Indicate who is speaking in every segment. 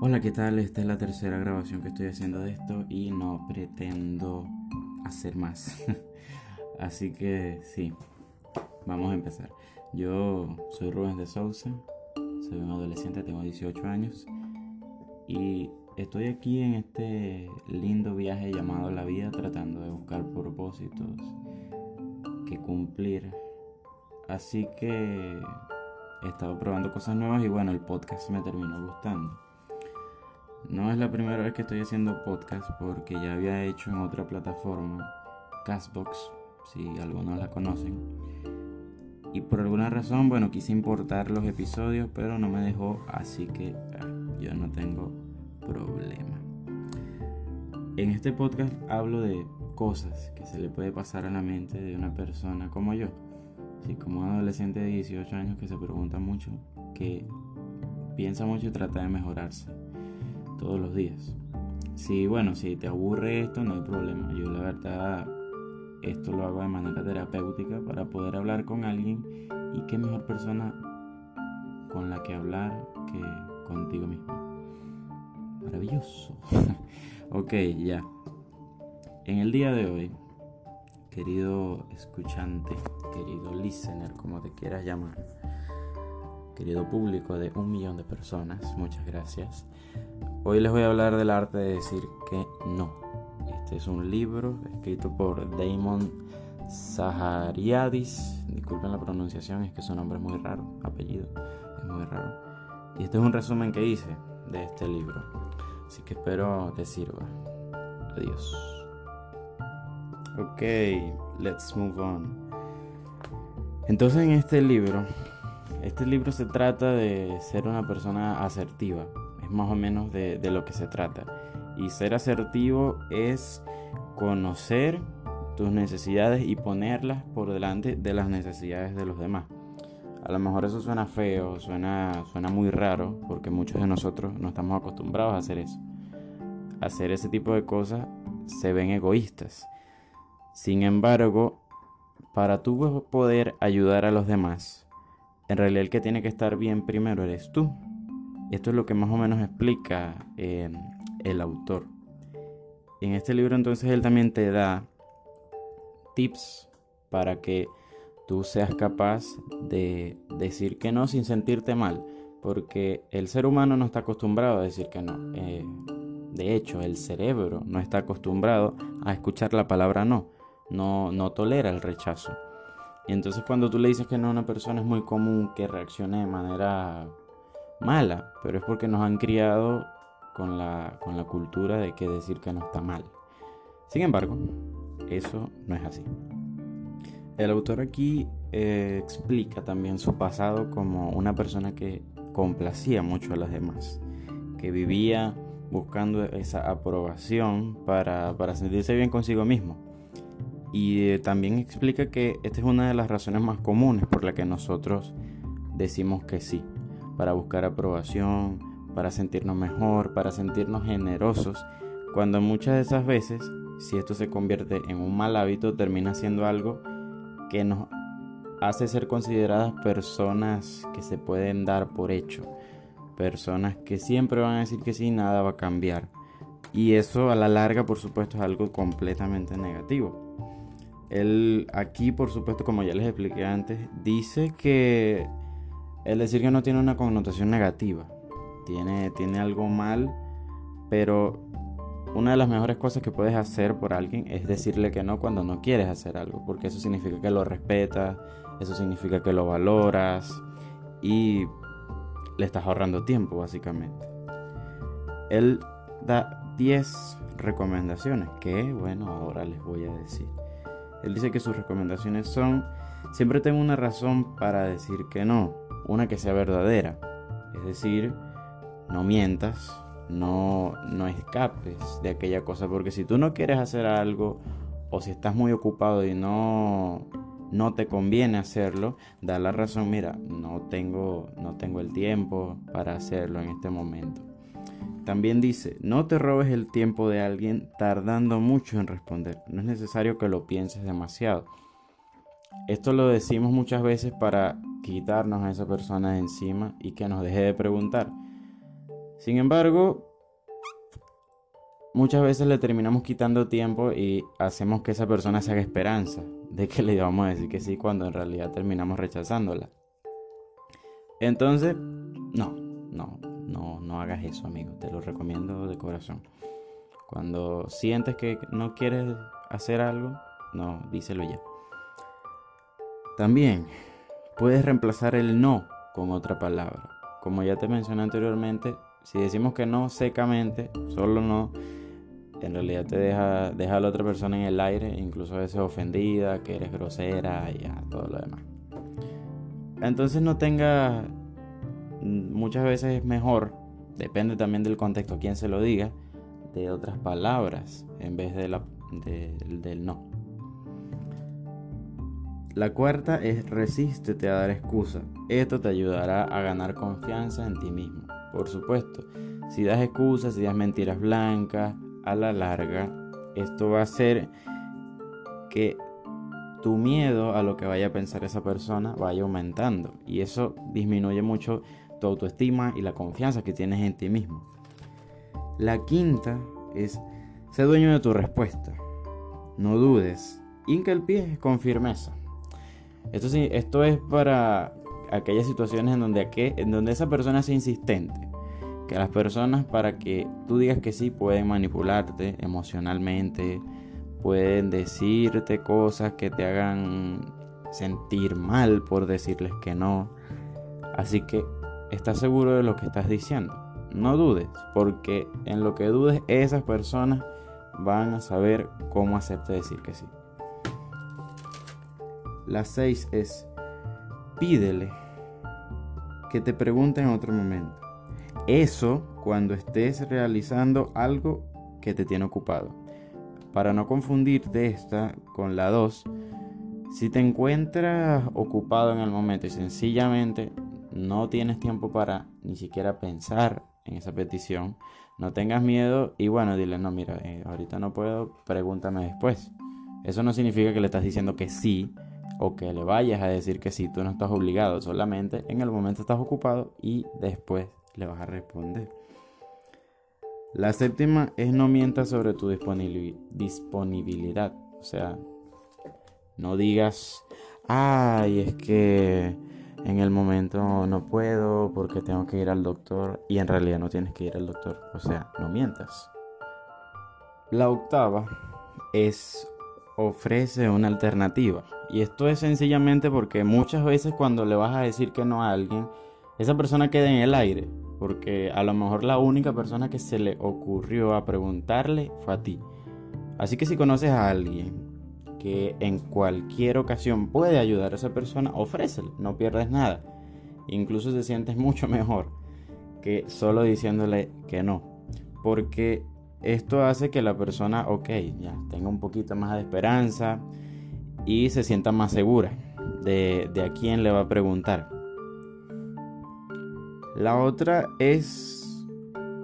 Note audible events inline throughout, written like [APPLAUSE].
Speaker 1: Hola, ¿qué tal? Esta es la tercera grabación que estoy haciendo de esto y no pretendo hacer más. [LAUGHS] Así que sí, vamos a empezar. Yo soy Rubén de Sousa, soy un adolescente, tengo 18 años y estoy aquí en este lindo viaje llamado la vida tratando de buscar propósitos que cumplir. Así que he estado probando cosas nuevas y bueno, el podcast me terminó gustando. No es la primera vez que estoy haciendo podcast porque ya había hecho en otra plataforma, Castbox, si algunos la conocen. Y por alguna razón, bueno, quise importar los episodios, pero no me dejó, así que ah, yo no tengo problema. En este podcast hablo de cosas que se le puede pasar a la mente de una persona como yo. Sí, como un adolescente de 18 años que se pregunta mucho, que piensa mucho y trata de mejorarse todos los días. Si, bueno, si te aburre esto, no hay problema. Yo la verdad, esto lo hago de manera terapéutica para poder hablar con alguien y qué mejor persona con la que hablar que contigo mismo. Maravilloso. [LAUGHS] ok, ya. En el día de hoy, querido escuchante, querido listener, como te quieras llamar, querido público de un millón de personas, muchas gracias. Hoy les voy a hablar del arte de decir que no. Este es un libro escrito por Damon Zahariadis. Disculpen la pronunciación, es que su nombre es muy raro, apellido es muy raro. Y este es un resumen que hice de este libro. Así que espero te sirva. Adiós. Ok, let's move on. Entonces en este libro, este libro se trata de ser una persona asertiva más o menos de, lo que se trata. Y ser asertivo es conocer tus necesidades y ponerlas por delante de las necesidades de los demás. A lo mejor eso suena feo, suena, suena muy raro, porque muchos de nosotros no estamos acostumbrados a hacer eso. Hacer ese tipo de cosas se ven egoístas. Sin embargo, para tú poder ayudar a los demás, en realidad el que tiene que estar bien primero eres tú. Esto es lo que más o menos explica eh, el autor. En este libro entonces él también te da tips para que tú seas capaz de decir que no sin sentirte mal, porque el ser humano no está acostumbrado a decir que no. Eh, de hecho, el cerebro no está acostumbrado a escuchar la palabra no, no, no tolera el rechazo. Y entonces cuando tú le dices que no a una persona es muy común que reaccione de manera mala, pero es porque nos han criado con la, con la cultura de que decir que no está mal. Sin embargo, eso no es así. El autor aquí eh, explica también su pasado como una persona que complacía mucho a las demás, que vivía buscando esa aprobación para, para sentirse bien consigo mismo. Y eh, también explica que esta es una de las razones más comunes por la que nosotros decimos que sí para buscar aprobación, para sentirnos mejor, para sentirnos generosos, cuando muchas de esas veces, si esto se convierte en un mal hábito, termina siendo algo que nos hace ser consideradas personas que se pueden dar por hecho, personas que siempre van a decir que sí, nada va a cambiar. Y eso a la larga, por supuesto, es algo completamente negativo. Él aquí, por supuesto, como ya les expliqué antes, dice que el decir que no tiene una connotación negativa. Tiene, tiene algo mal, pero una de las mejores cosas que puedes hacer por alguien es decirle que no cuando no quieres hacer algo, porque eso significa que lo respetas, eso significa que lo valoras y le estás ahorrando tiempo básicamente. Él da 10 recomendaciones que, bueno, ahora les voy a decir. Él dice que sus recomendaciones son, siempre tengo una razón para decir que no una que sea verdadera. Es decir, no mientas, no, no escapes de aquella cosa, porque si tú no quieres hacer algo o si estás muy ocupado y no, no te conviene hacerlo, da la razón, mira, no tengo, no tengo el tiempo para hacerlo en este momento. También dice, no te robes el tiempo de alguien tardando mucho en responder. No es necesario que lo pienses demasiado. Esto lo decimos muchas veces para quitarnos a esa persona de encima y que nos deje de preguntar. Sin embargo, muchas veces le terminamos quitando tiempo y hacemos que esa persona se haga esperanza de que le vamos a decir que sí cuando en realidad terminamos rechazándola. Entonces, no, no, no, no hagas eso, amigo. Te lo recomiendo de corazón. Cuando sientes que no quieres hacer algo, no, díselo ya. También puedes reemplazar el no con otra palabra. Como ya te mencioné anteriormente, si decimos que no secamente, solo no, en realidad te deja, deja a la otra persona en el aire, incluso a veces ofendida, que eres grosera y a todo lo demás. Entonces no tenga, muchas veces es mejor, depende también del contexto, a quien se lo diga, de otras palabras en vez de la, del no. La cuarta es resístete a dar excusa. Esto te ayudará a ganar confianza en ti mismo. Por supuesto, si das excusas, si das mentiras blancas, a la larga, esto va a hacer que tu miedo a lo que vaya a pensar esa persona vaya aumentando. Y eso disminuye mucho tu autoestima y la confianza que tienes en ti mismo. La quinta es ser dueño de tu respuesta. No dudes. Inca el pie con firmeza. Esto, esto es para aquellas situaciones en donde, en donde esa persona es insistente. Que las personas para que tú digas que sí pueden manipularte emocionalmente, pueden decirte cosas que te hagan sentir mal por decirles que no. Así que estás seguro de lo que estás diciendo. No dudes, porque en lo que dudes esas personas van a saber cómo hacerte decir que sí. La 6 es, pídele que te pregunte en otro momento. Eso cuando estés realizando algo que te tiene ocupado. Para no confundirte esta con la 2, si te encuentras ocupado en el momento y sencillamente no tienes tiempo para ni siquiera pensar en esa petición, no tengas miedo y bueno, dile, no, mira, eh, ahorita no puedo, pregúntame después. Eso no significa que le estás diciendo que sí o que le vayas a decir que sí, tú no estás obligado, solamente en el momento estás ocupado y después le vas a responder. La séptima es no mientas sobre tu disponibilidad. O sea, no digas, ay, es que en el momento no puedo porque tengo que ir al doctor y en realidad no tienes que ir al doctor. O sea, no mientas. La octava es ofrece una alternativa. Y esto es sencillamente porque muchas veces cuando le vas a decir que no a alguien, esa persona queda en el aire. Porque a lo mejor la única persona que se le ocurrió a preguntarle fue a ti. Así que si conoces a alguien que en cualquier ocasión puede ayudar a esa persona, ofrécele, no pierdes nada. Incluso te sientes mucho [LAUGHS] mejor que solo diciéndole que no. Porque esto hace que la persona, ok, ya tenga un poquito más de esperanza y se sienta más segura de, a quién le va a preguntar. La otra es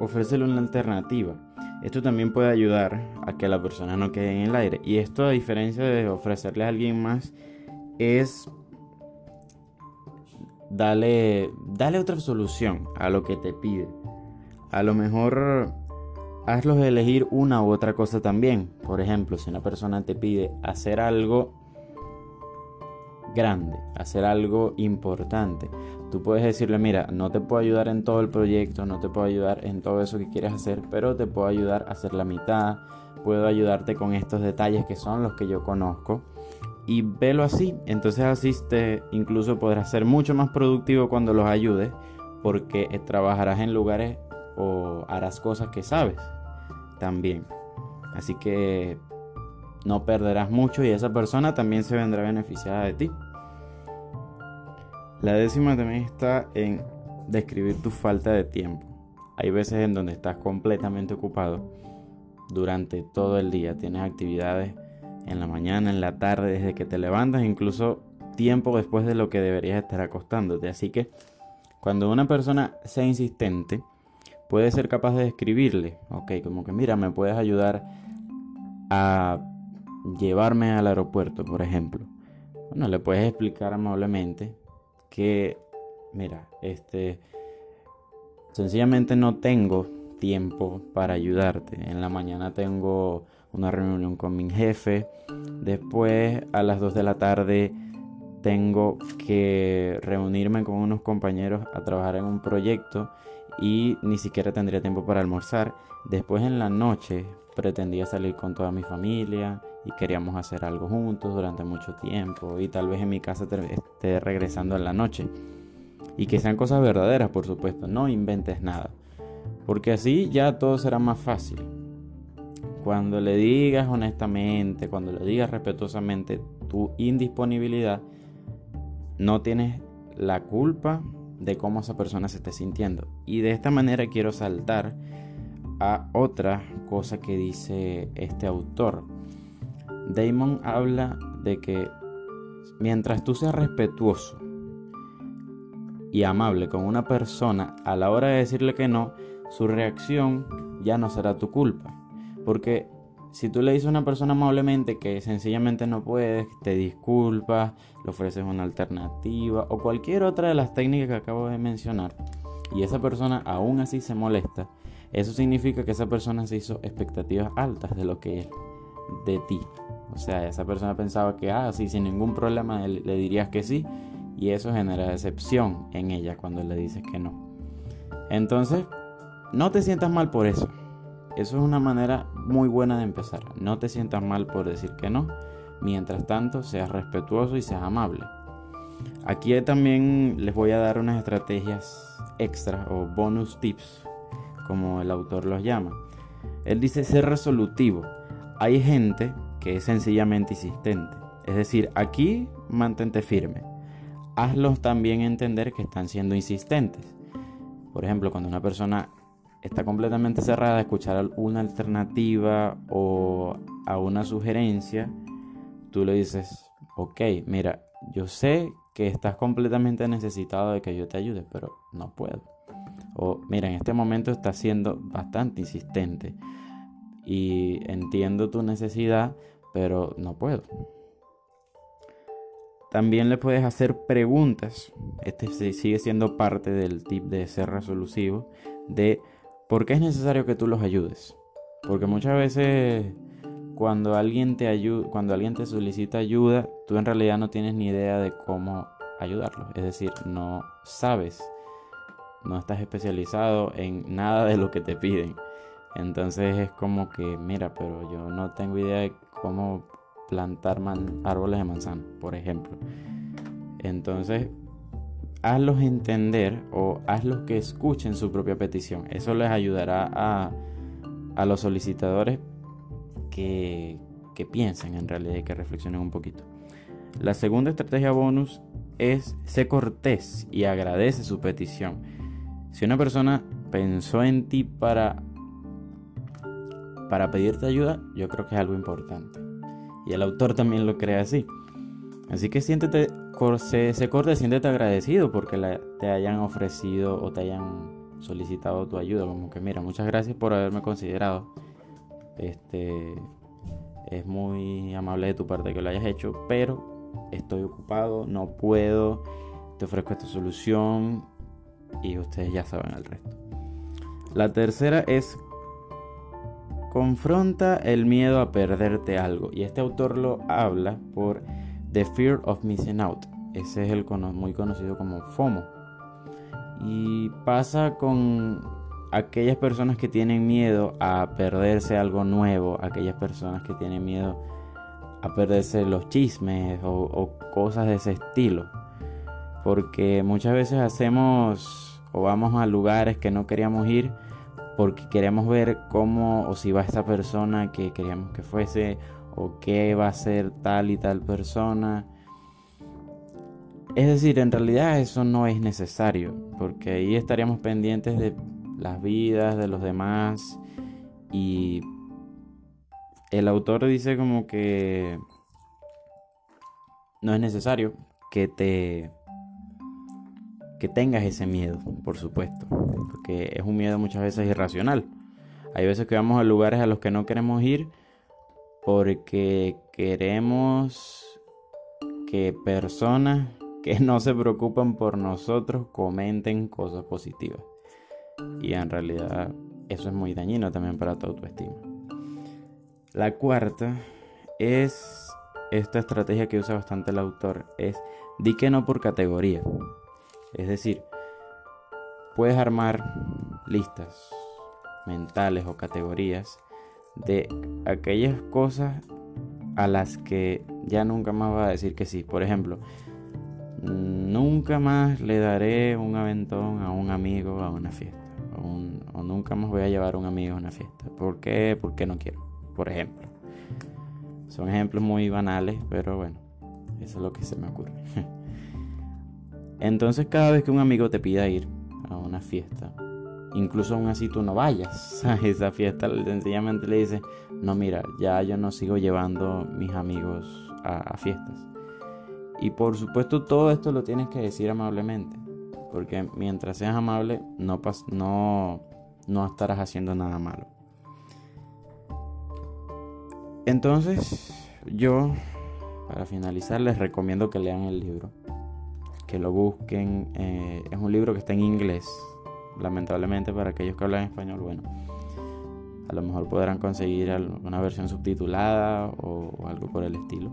Speaker 1: ofrecerle una alternativa. Esto también puede ayudar a que la persona no quede en el aire. Y esto a diferencia de ofrecerle a alguien más es darle, dale otra solución a lo que te pide. A lo mejor hazlos elegir una u otra cosa también. Por ejemplo, si una persona te pide hacer algo grande, hacer algo importante, tú puedes decirle, mira, no te puedo ayudar en todo el proyecto, no te puedo ayudar en todo eso que quieres hacer, pero te puedo ayudar a hacer la mitad, puedo ayudarte con estos detalles que son los que yo conozco. Y velo así, entonces así te incluso podrás ser mucho más productivo cuando los ayudes, porque trabajarás en lugares o harás cosas que sabes también. Así que no perderás mucho y esa persona también se vendrá beneficiada de ti. La décima también está en describir tu falta de tiempo. Hay veces en donde estás completamente ocupado durante todo el día. Tienes actividades en la mañana, en la tarde, desde que te levantas, incluso tiempo después de lo que deberías estar acostándote. Así que cuando una persona sea insistente, puede ser capaz de describirle, ok, como que mira, me puedes ayudar a llevarme al aeropuerto, por ejemplo. Bueno, le puedes explicar amablemente que, mira, este, sencillamente no tengo tiempo para ayudarte. En la mañana tengo una reunión con mi jefe, después a las 2 de la tarde tengo que reunirme con unos compañeros a trabajar en un proyecto y ni siquiera tendría tiempo para almorzar. Después en la noche pretendía salir con toda mi familia y queríamos hacer algo juntos durante mucho tiempo y tal vez en mi casa esté regresando en la noche. Y que sean cosas verdaderas, por supuesto, no inventes nada. Porque así ya todo será más fácil. Cuando le digas honestamente, cuando le digas respetuosamente tu indisponibilidad, no tienes la culpa de cómo esa persona se esté sintiendo. Y de esta manera quiero saltar a otra cosa que dice este autor. Damon habla de que mientras tú seas respetuoso y amable con una persona a la hora de decirle que no, su reacción ya no será tu culpa. Porque si tú le dices a una persona amablemente que sencillamente no puedes, te disculpas, le ofreces una alternativa o cualquier otra de las técnicas que acabo de mencionar, y esa persona aún así se molesta, eso significa que esa persona se hizo expectativas altas de lo que es de ti. O sea, esa persona pensaba que, ah, sí, sin ningún problema le, le dirías que sí, y eso genera decepción en ella cuando le dices que no. Entonces, no te sientas mal por eso. Eso es una manera muy buena de empezar. No te sientas mal por decir que no. Mientras tanto, seas respetuoso y seas amable. Aquí también les voy a dar unas estrategias extra o bonus tips, como el autor los llama. Él dice ser resolutivo. Hay gente que es sencillamente insistente. Es decir, aquí mantente firme. Hazlos también entender que están siendo insistentes. Por ejemplo, cuando una persona está completamente cerrada a escuchar una alternativa o a una sugerencia, tú le dices, ok, mira, yo sé que estás completamente necesitado de que yo te ayude, pero no puedo. O mira, en este momento estás siendo bastante insistente y entiendo tu necesidad, pero no puedo. También le puedes hacer preguntas. Este sigue siendo parte del tip de ser resolusivo, de ¿Por qué es necesario que tú los ayudes? Porque muchas veces cuando alguien te ayuda, cuando alguien te solicita ayuda, tú en realidad no tienes ni idea de cómo ayudarlo. Es decir, no sabes, no estás especializado en nada de lo que te piden. Entonces es como que, mira, pero yo no tengo idea de cómo plantar árboles de manzana, por ejemplo. Entonces hazlos entender o hazlos que escuchen su propia petición. Eso les ayudará a, a los solicitadores que, que piensen en realidad y que reflexionen un poquito. La segunda estrategia bonus es ser cortés y agradece su petición. Si una persona pensó en ti para, para pedirte ayuda, yo creo que es algo importante. Y el autor también lo cree así. Así que siéntete se, corte, siéntete agradecido porque te hayan ofrecido o te hayan solicitado tu ayuda. Como que, mira, muchas gracias por haberme considerado. Este es muy amable de tu parte que lo hayas hecho, pero estoy ocupado, no puedo. Te ofrezco esta solución y ustedes ya saben el resto. La tercera es confronta el miedo a perderte algo. Y este autor lo habla por The Fear of Missing Out. Ese es el muy conocido como FOMO. Y pasa con aquellas personas que tienen miedo a perderse algo nuevo, aquellas personas que tienen miedo a perderse los chismes o, o cosas de ese estilo. Porque muchas veces hacemos o vamos a lugares que no queríamos ir porque queremos ver cómo o si va esta persona que queríamos que fuese o qué va a ser tal y tal persona. Es decir, en realidad eso no es necesario, porque ahí estaríamos pendientes de las vidas de los demás y el autor dice como que no es necesario que te que tengas ese miedo, por supuesto, porque es un miedo muchas veces irracional. Hay veces que vamos a lugares a los que no queremos ir porque queremos que personas que [LAUGHS] no se preocupan por nosotros comenten cosas positivas. y en realidad eso es muy dañino también para tu autoestima. La cuarta es esta estrategia que usa bastante el autor, es di que no por categoría. Es decir, puedes armar listas mentales o categorías de aquellas cosas a las que ya nunca más va a decir que sí. Por ejemplo, nunca más le daré un aventón a un amigo a una fiesta. O, nunca más voy a llevar a un amigo a una fiesta. ¿Por qué? Porque no quiero. Por ejemplo. Son ejemplos muy banales, pero bueno, eso es lo que se me ocurre. [LAUGHS] Entonces cada vez que un amigo te pida ir a una fiesta, incluso aún así tú no vayas [LAUGHS] a esa fiesta, sencillamente le dices, no mira, ya yo no sigo llevando mis amigos a, fiestas. Y por supuesto todo esto lo tienes que decir amablemente, porque mientras seas amable no, no, no estarás haciendo nada malo. Entonces, yo, para finalizar, les recomiendo que lean el libro, que lo busquen. Eh, es un libro que está en inglés, lamentablemente para aquellos que hablan español, bueno, a lo mejor podrán conseguir una versión subtitulada o, algo por el estilo.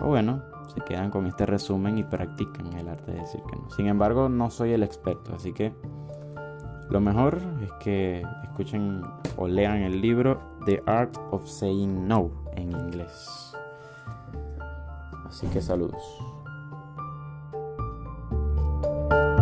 Speaker 1: O bueno, se quedan con este resumen y practican el arte de decir que no. Sin embargo, no soy el experto, así que lo mejor es que escuchen o lean el libro The Art of Saying No en inglés. Así que saludos. you